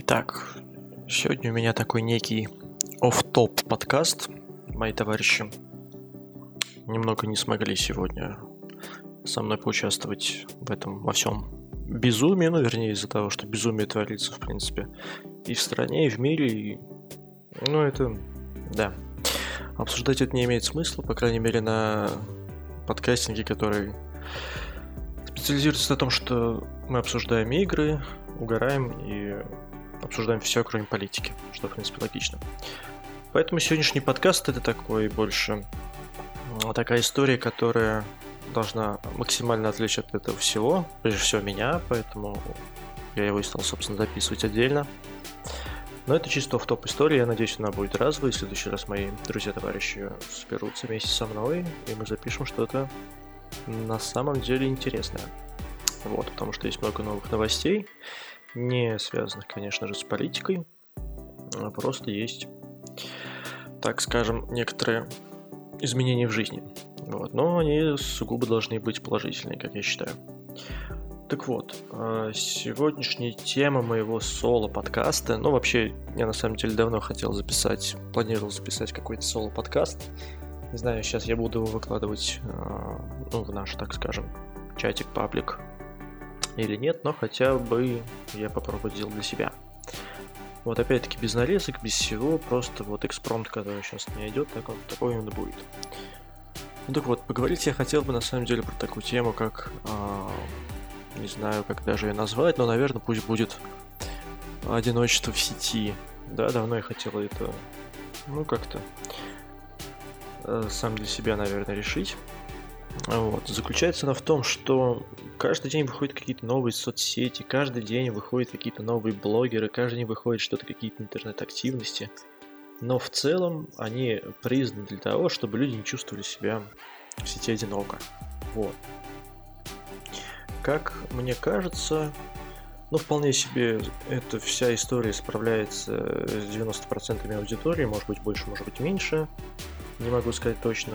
Итак, сегодня у меня такой некий оф-топ подкаст. Мои товарищи немного не смогли сегодня со мной поучаствовать в этом во всем безумии, ну, вернее, из-за того, что безумие творится, в принципе, и в стране, и в мире, и... ну, это, да. Обсуждать это не имеет смысла, по крайней мере, на подкастинге, который специализируется на том, что мы обсуждаем игры, угораем и обсуждаем все, кроме политики, что, в принципе, логично. Поэтому сегодняшний подкаст это такой больше такая история, которая должна максимально отвлечь от этого всего, прежде всего меня, поэтому я его и стал, собственно, записывать отдельно. Но это чисто в топ история, я надеюсь, она будет разовой. В следующий раз мои друзья-товарищи соберутся вместе со мной, и мы запишем что-то на самом деле интересное. Вот, потому что есть много новых новостей, не связанных, конечно же, с политикой, а просто есть, так скажем, некоторые изменения в жизни. Вот, но они сугубо должны быть положительные, как я считаю. Так вот, а, сегодняшняя тема моего соло-подкаста, ну вообще, я на самом деле давно хотел записать, планировал записать какой-то соло-подкаст. Не знаю, сейчас я буду его выкладывать а, ну, в наш, так скажем, чатик, паблик или нет, но хотя бы я попробую сделать для себя. Вот опять-таки без нарезок, без всего, просто вот экспромт, который сейчас не идет, так он, такой именно будет. Ну так вот, поговорить я хотел бы на самом деле про такую тему, как, э, не знаю, как даже ее назвать, но, наверное, пусть будет одиночество в сети. Да, давно я хотел это, ну, как-то э, сам для себя, наверное, решить. Вот. Заключается она в том, что каждый день выходят какие-то новые соцсети, каждый день выходят какие-то новые блогеры, каждый день выходит что-то, какие-то интернет-активности. Но в целом они признаны для того, чтобы люди не чувствовали себя в сети одиноко. Вот. Как мне кажется, ну, вполне себе эта вся история справляется с 90% аудитории, может быть больше, может быть меньше, не могу сказать точно.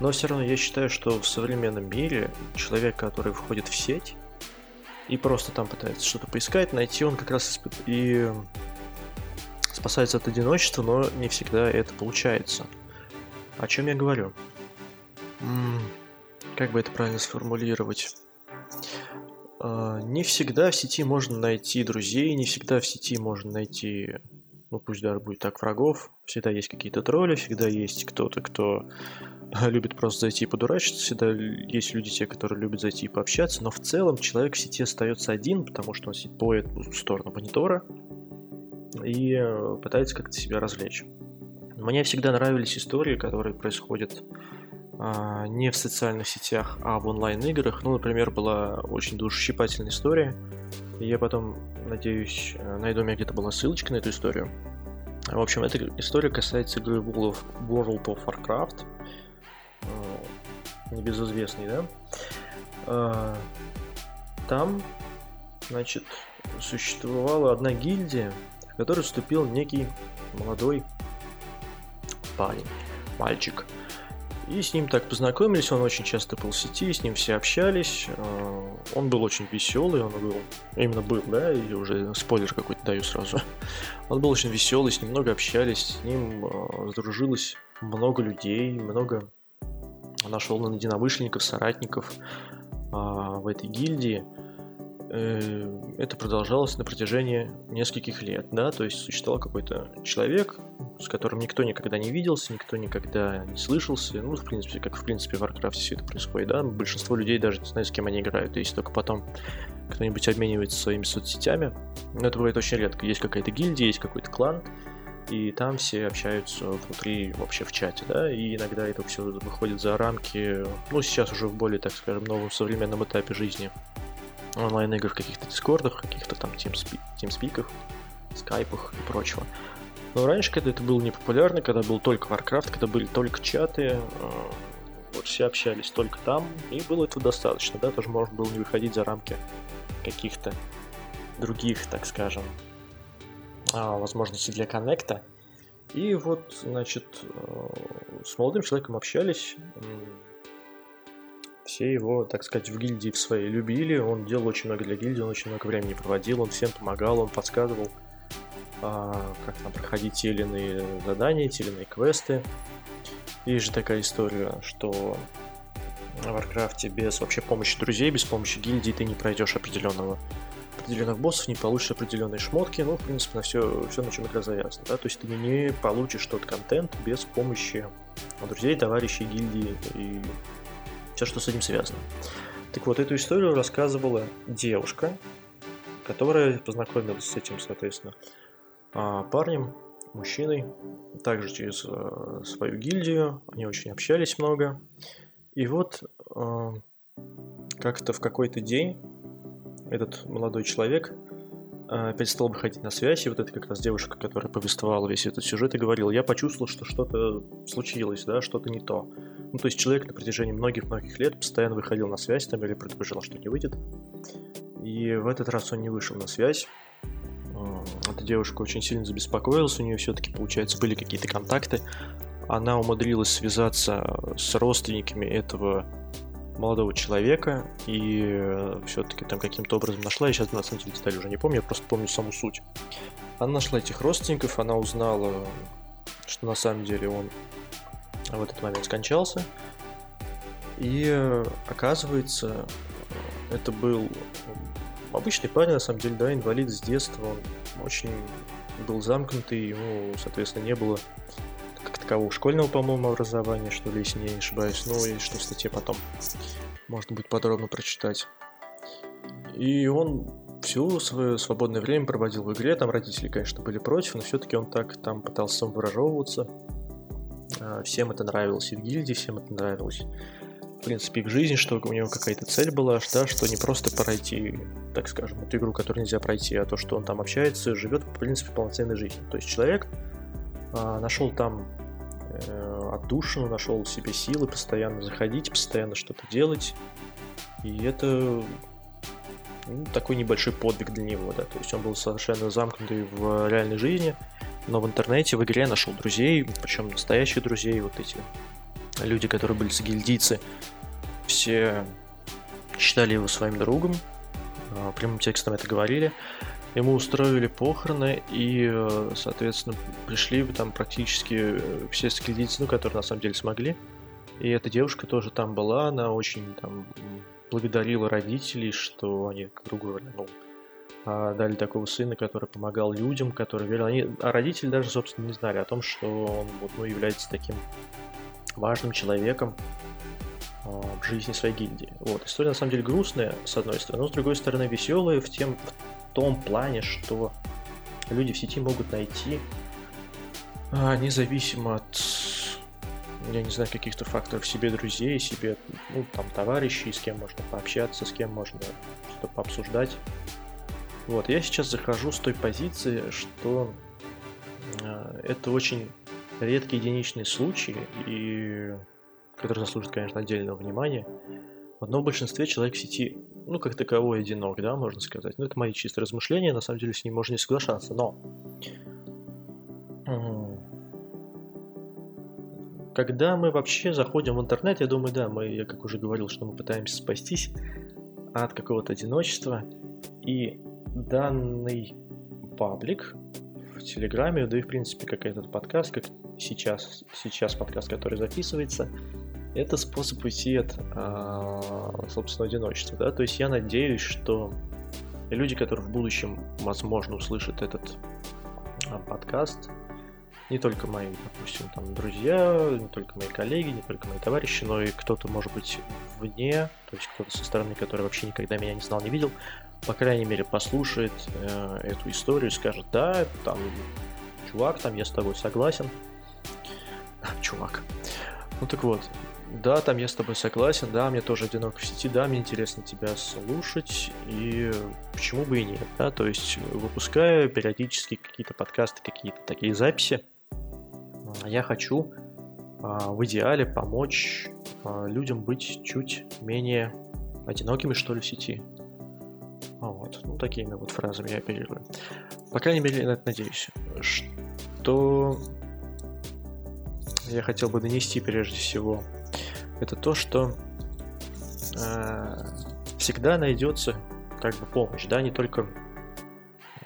Но все равно я считаю, что в современном мире человек, который входит в сеть и просто там пытается что-то поискать, найти, он как раз и спасается от одиночества, но не всегда это получается. О чем я говорю? Как бы это правильно сформулировать? Uh, не всегда в сети можно найти друзей, не всегда в сети можно найти, ну пусть даже будет так, врагов. Всегда есть какие-то тролли, всегда есть кто-то, кто любит просто зайти и подурачиться, всегда есть люди те, которые любят зайти и пообщаться, но в целом человек в сети остается один, потому что он сидит по эту сторону монитора и э, пытается как-то себя развлечь. Мне всегда нравились истории, которые происходят а, не в социальных сетях, а в онлайн-играх. Ну, например, была очень душесчипательная история. Я потом, надеюсь, э, найду у меня где-то была ссылочка на эту историю. В общем, эта история касается игры World of, World of Warcraft небезызвестный, да, а, там, значит, существовала одна гильдия, в которой вступил некий молодой парень, мальчик. И с ним так познакомились, он очень часто был в сети, с ним все общались. А, он был очень веселый, он был, именно был, да, или уже спойлер какой-то даю сразу. Он был очень веселый, с ним много общались, с ним сдружилось много людей, много нашел единомышленников, соратников а, в этой гильдии. Э, это продолжалось на протяжении нескольких лет, да, то есть существовал какой-то человек, с которым никто никогда не виделся, никто никогда не слышался, ну, в принципе, как в принципе в Warcraft все это происходит, да, большинство людей даже не знают, с кем они играют, если только потом кто-нибудь обменивается своими соцсетями, но это бывает очень редко, есть какая-то гильдия, есть какой-то клан, и там все общаются внутри вообще в чате, да, и иногда это все выходит за рамки, ну, сейчас уже в более, так скажем, новом современном этапе жизни онлайн-игр в каких-то дискордах, каких-то там тимспи- тимспиках, скайпах и прочего. Но раньше, когда это было не популярно, когда был только Warcraft, когда были только чаты, э, вот все общались только там, и было этого достаточно, да, тоже можно было не выходить за рамки каких-то других, так скажем, возможности для коннекта. И вот, значит, э, с молодым человеком общались. Все его, так сказать, в гильдии в своей любили. Он делал очень много для гильдии, он очень много времени проводил, он всем помогал, он подсказывал, а, как там проходить те или иные задания, те или иные квесты. Есть же такая история, что в Warcraft без вообще помощи друзей, без помощи гильдии ты не пройдешь определенного определенных боссов, не получишь определенные шмотки, ну, в принципе, на все, все на чем игра завязана, да, то есть ты не получишь тот контент без помощи друзей, товарищей, гильдии и все, что с этим связано. Так вот, эту историю рассказывала девушка, которая познакомилась с этим, соответственно, а, парнем, мужчиной, также через э, свою гильдию, они очень общались много. И вот э, как-то в какой-то день этот молодой человек э, опять стал выходить на связь, и вот это как раз девушка, которая повествовала весь этот сюжет и говорила, я почувствовал, что что-то случилось, да, что-то не то. Ну, то есть человек на протяжении многих-многих лет постоянно выходил на связь там или предположил, что не выйдет. И в этот раз он не вышел на связь, эта девушка очень сильно забеспокоилась, у нее все-таки, получается, были какие-то контакты. Она умудрилась связаться с родственниками этого молодого человека и э, все-таки там каким-то образом нашла, я сейчас на самом деле детали уже не помню, я просто помню саму суть. Она нашла этих родственников, она узнала, что на самом деле он в этот момент скончался. И э, оказывается, это был обычный парень, на самом деле, да, инвалид с детства, он очень был замкнутый, ему, соответственно, не было такового школьного, по-моему, образования, что ли, если я не ошибаюсь, ну и что в статье потом можно будет подробно прочитать. И он все свое свободное время проводил в игре, там родители, конечно, были против, но все-таки он так там пытался самовыражевываться. А, всем это нравилось и в гильдии, всем это нравилось в принципе, к жизни, что у него какая-то цель была, да, что не просто пройти, так скажем, эту игру, которую нельзя пройти, а то, что он там общается, живет, в принципе, полноценной жизнью. То есть человек а, нашел там отдушину, нашел в себе силы постоянно заходить, постоянно что-то делать, и это ну, такой небольшой подвиг для него, да, то есть он был совершенно замкнутый в реальной жизни, но в интернете, в игре нашел друзей, причем настоящих друзей, вот эти люди, которые были с гильдийцы, все считали его своим другом, а, прямым текстом это говорили. Ему устроили похороны, и, э, соответственно, пришли там практически э, все скильдийцы, ну, которые на самом деле смогли. И эта девушка тоже там была, она очень там благодарила родителей, что они, грубо говоря, ну, а, дали такого сына, который помогал людям, который верил. Они, а родители даже, собственно, не знали о том, что он вот, ну, является таким важным человеком а, в жизни своей гильдии. Вот. История на самом деле грустная, с одной стороны, но с другой стороны веселая в, тем, том плане, что люди в сети могут найти а, независимо от я не знаю, каких-то факторов себе друзей, себе, ну, там, товарищей, с кем можно пообщаться, с кем можно что-то пообсуждать. Вот, я сейчас захожу с той позиции, что э, это очень редкие единичные случаи, и которые заслуживают, конечно, отдельного внимания. В большинстве человек в сети, ну, как таковой одинок, да, можно сказать. Ну, это мои чистые размышления, на самом деле с ним можно не соглашаться, но... Когда мы вообще заходим в интернет, я думаю, да, мы, я как уже говорил, что мы пытаемся спастись от какого-то одиночества, и данный паблик в Телеграме, да и в принципе как этот подкаст, как сейчас, сейчас подкаст, который записывается, это способ уйти от, а, собственно, одиночества, да, то есть я надеюсь, что люди, которые в будущем, возможно, услышат этот а, подкаст, не только мои, допустим, там, друзья, не только мои коллеги, не только мои товарищи, но и кто-то, может быть, вне, то есть кто-то со стороны, который вообще никогда меня не знал, не видел, по крайней мере, послушает э, эту историю, скажет, да, там, чувак, там, я с тобой согласен, чувак. Ну так вот, да, там я с тобой согласен, да, мне тоже одиноко в сети, да, мне интересно тебя слушать, и почему бы и нет, да, то есть выпуская периодически какие-то подкасты, какие-то такие записи, я хочу а, в идеале помочь а, людям быть чуть менее одинокими, что ли, в сети. Вот, ну, такими вот фразами я оперирую. По крайней мере, я надеюсь, что я хотел бы донести прежде всего, это то, что э, всегда найдется как бы помощь, да, не только,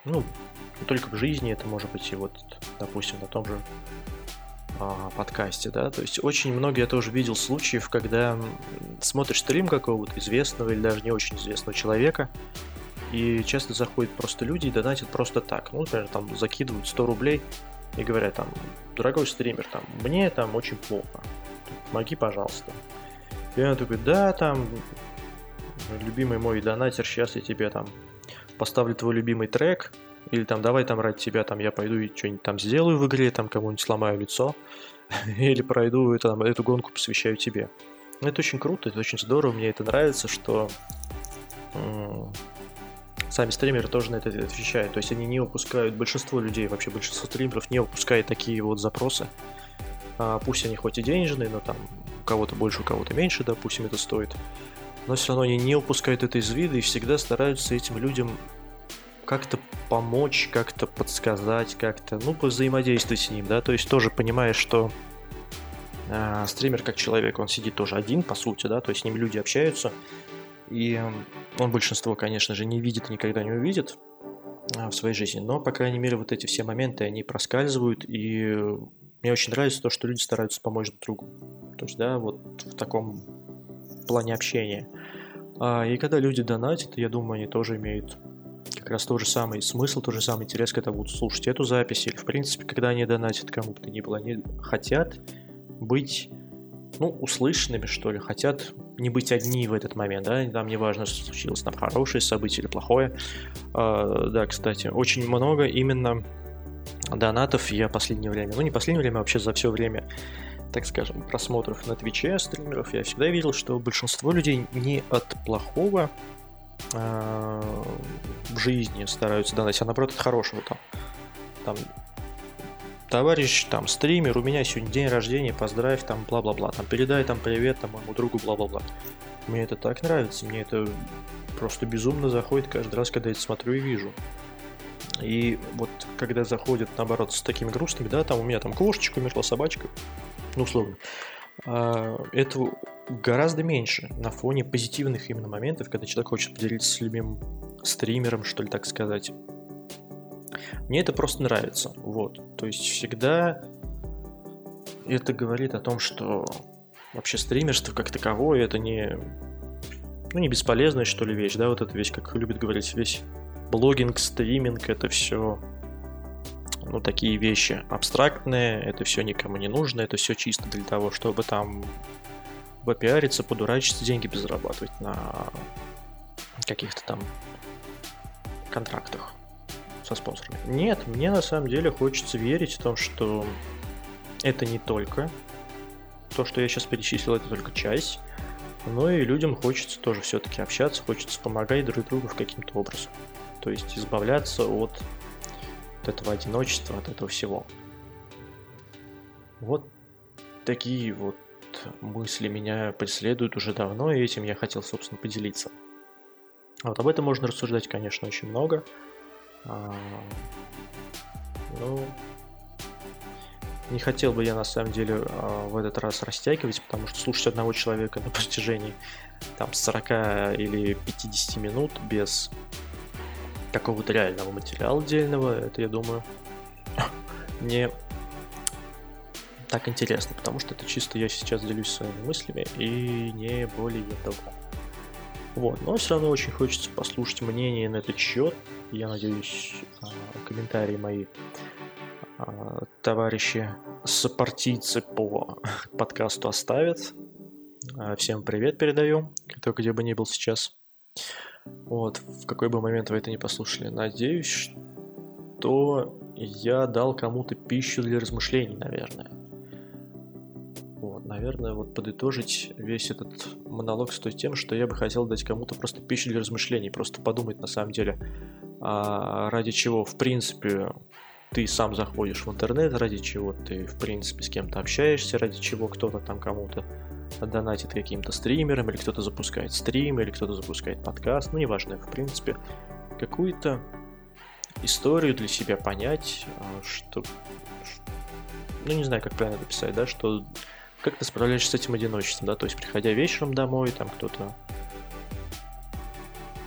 ну, не только в жизни, это может быть и вот, допустим, на том же а, подкасте, да, то есть очень много я тоже видел случаев, когда смотришь стрим какого-то известного или даже не очень известного человека, и часто заходят просто люди и донатят просто так. Ну, например, там закидывают 100 рублей и говорят там, дорогой стример, там, мне там очень плохо, помоги, пожалуйста. И я такой, да, там, любимый мой донатер, сейчас я тебе там поставлю твой любимый трек, или там давай там ради тебя там я пойду и что-нибудь там сделаю в игре, там кому-нибудь сломаю лицо, или пройду там, эту гонку посвящаю тебе. Это очень круто, это очень здорово, мне это нравится, что сами стримеры тоже на это отвечают. То есть они не упускают, большинство людей, вообще большинство стримеров не упускает такие вот запросы. А, пусть они хоть и денежные, но там у кого-то больше, у кого-то меньше, допустим, это стоит. Но все равно они не упускают это из вида и всегда стараются этим людям как-то помочь, как-то подсказать, как-то, ну, взаимодействовать с ним, да, то есть тоже понимая, что э, стример как человек, он сидит тоже один, по сути, да, то есть с ним люди общаются, и он большинство, конечно же, не видит никогда не увидит а, в своей жизни. Но, по крайней мере, вот эти все моменты, они проскальзывают. И мне очень нравится то, что люди стараются помочь друг другу. То есть, да, вот в таком плане общения. А, и когда люди донатят, я думаю, они тоже имеют как раз тот же самый смысл, тот же самый интерес, когда будут слушать эту запись, или, в принципе, когда они донатят кому бы то ни было, они хотят быть ну, услышанными, что ли, хотят не быть одни в этот момент, да, там не важно, что случилось, там хорошее событие или плохое. А, да, кстати, очень много именно донатов я последнее время, ну не последнее время, а вообще за все время, так скажем, просмотров на Твиче стримеров, я всегда видел, что большинство людей не от плохого а, в жизни стараются донатить, а наоборот от хорошего там. Там товарищ, там, стример, у меня сегодня день рождения, поздравь, там, бла-бла-бла, там, передай там привет, там, моему другу, бла-бла-бла. Мне это так нравится, мне это просто безумно заходит каждый раз, когда я это смотрю и вижу. И вот когда заходят, наоборот, с такими грустными, да, там у меня там кошечка умерла, собачка, ну, условно, а, этого гораздо меньше на фоне позитивных именно моментов, когда человек хочет поделиться с любимым стримером, что ли, так сказать. Мне это просто нравится. Вот. То есть всегда это говорит о том, что вообще стримерство как таковое это не ну, не бесполезная, что ли, вещь, да, вот эта вещь, как любят говорить, весь блогинг, стриминг, это все, ну, такие вещи абстрактные, это все никому не нужно, это все чисто для того, чтобы там попиариться, подурачиться, деньги безрабатывать на каких-то там контрактах со спонсорами. Нет, мне на самом деле хочется верить в том, что это не только то, что я сейчас перечислил, это только часть. Но и людям хочется тоже все-таки общаться, хочется помогать друг другу в каким-то образом. То есть избавляться от, от этого одиночества, от этого всего. Вот такие вот мысли меня преследуют уже давно, и этим я хотел, собственно, поделиться. Вот об этом можно рассуждать, конечно, очень много. А, ну, не хотел бы я на самом деле а, в этот раз растягивать, потому что слушать одного человека на протяжении там 40 или 50 минут без какого-то реального материала отдельного, это, я думаю, не так интересно, потому что это чисто я сейчас делюсь своими мыслями и не более того. Вот, но все равно очень хочется послушать мнение на этот счет. Я надеюсь, а, комментарии мои а, товарищи сопартийцы по подкасту оставят. А, всем привет передаю, кто где бы ни был сейчас. Вот, в какой бы момент вы это не послушали. Надеюсь, что я дал кому-то пищу для размышлений, наверное наверное, вот подытожить весь этот монолог стоит тем, что я бы хотел дать кому-то просто пищу для размышлений, просто подумать на самом деле, а ради чего, в принципе, ты сам заходишь в интернет, ради чего ты, в принципе, с кем-то общаешься, ради чего кто-то там кому-то донатит каким-то стримерам, или кто-то запускает стрим, или кто-то запускает подкаст, ну, неважно, в принципе, какую-то историю для себя понять, а, что, ну, не знаю, как правильно написать, да, что как ты справляешься с этим одиночеством, да, то есть приходя вечером домой, там кто-то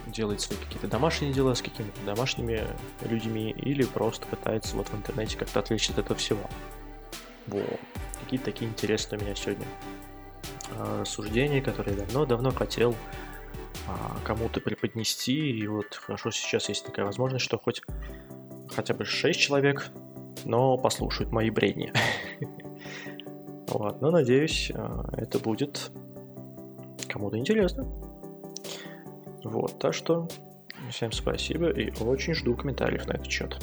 делает свои какие-то домашние дела с какими-то домашними людьми, или просто пытается вот в интернете как-то отвлечься от этого всего. Вот. Какие-то такие интересные у меня сегодня а, рассуждения, которые давно-давно хотел а, кому-то преподнести, и вот хорошо сейчас есть такая возможность, что хоть хотя бы 6 человек, но послушают мои бредни. Вот, но надеюсь, а, это будет кому-то интересно. Вот, так что всем спасибо и очень жду комментариев на этот счет.